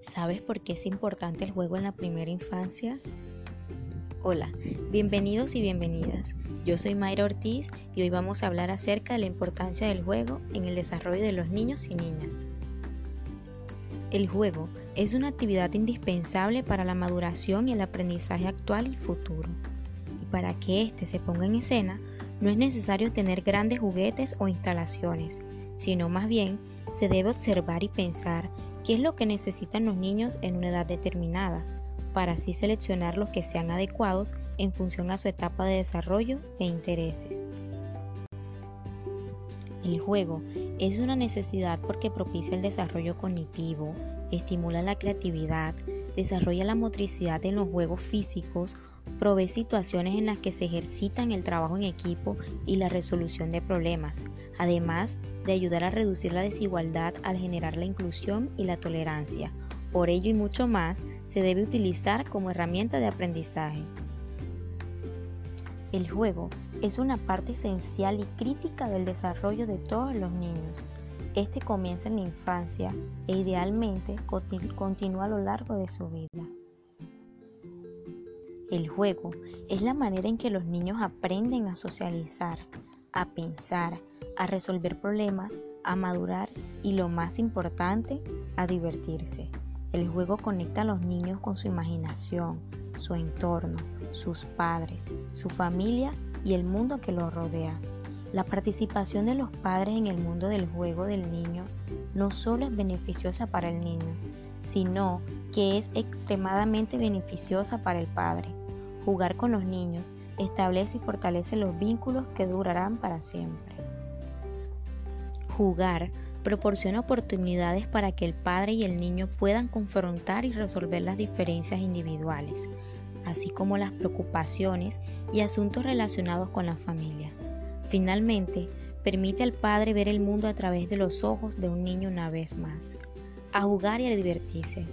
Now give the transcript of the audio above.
¿Sabes por qué es importante el juego en la primera infancia? Hola, bienvenidos y bienvenidas. Yo soy Mayra Ortiz y hoy vamos a hablar acerca de la importancia del juego en el desarrollo de los niños y niñas. El juego es una actividad indispensable para la maduración y el aprendizaje actual y futuro. Y para que éste se ponga en escena, no es necesario tener grandes juguetes o instalaciones, sino más bien se debe observar y pensar qué es lo que necesitan los niños en una edad determinada, para así seleccionar los que sean adecuados en función a su etapa de desarrollo e intereses. El juego es una necesidad porque propicia el desarrollo cognitivo, estimula la creatividad, desarrolla la motricidad en los juegos físicos, provee situaciones en las que se ejercitan el trabajo en equipo y la resolución de problemas, además de ayudar a reducir la desigualdad al generar la inclusión y la tolerancia. Por ello y mucho más, se debe utilizar como herramienta de aprendizaje. El juego es una parte esencial y crítica del desarrollo de todos los niños. Este comienza en la infancia e idealmente continúa a lo largo de su vida. El juego es la manera en que los niños aprenden a socializar, a pensar, a resolver problemas, a madurar y lo más importante, a divertirse. El juego conecta a los niños con su imaginación, su entorno, sus padres, su familia y el mundo que los rodea. La participación de los padres en el mundo del juego del niño no solo es beneficiosa para el niño, sino que es extremadamente beneficiosa para el padre. Jugar con los niños establece y fortalece los vínculos que durarán para siempre. Jugar proporciona oportunidades para que el padre y el niño puedan confrontar y resolver las diferencias individuales, así como las preocupaciones y asuntos relacionados con la familia. Finalmente, permite al padre ver el mundo a través de los ojos de un niño una vez más, a jugar y a divertirse.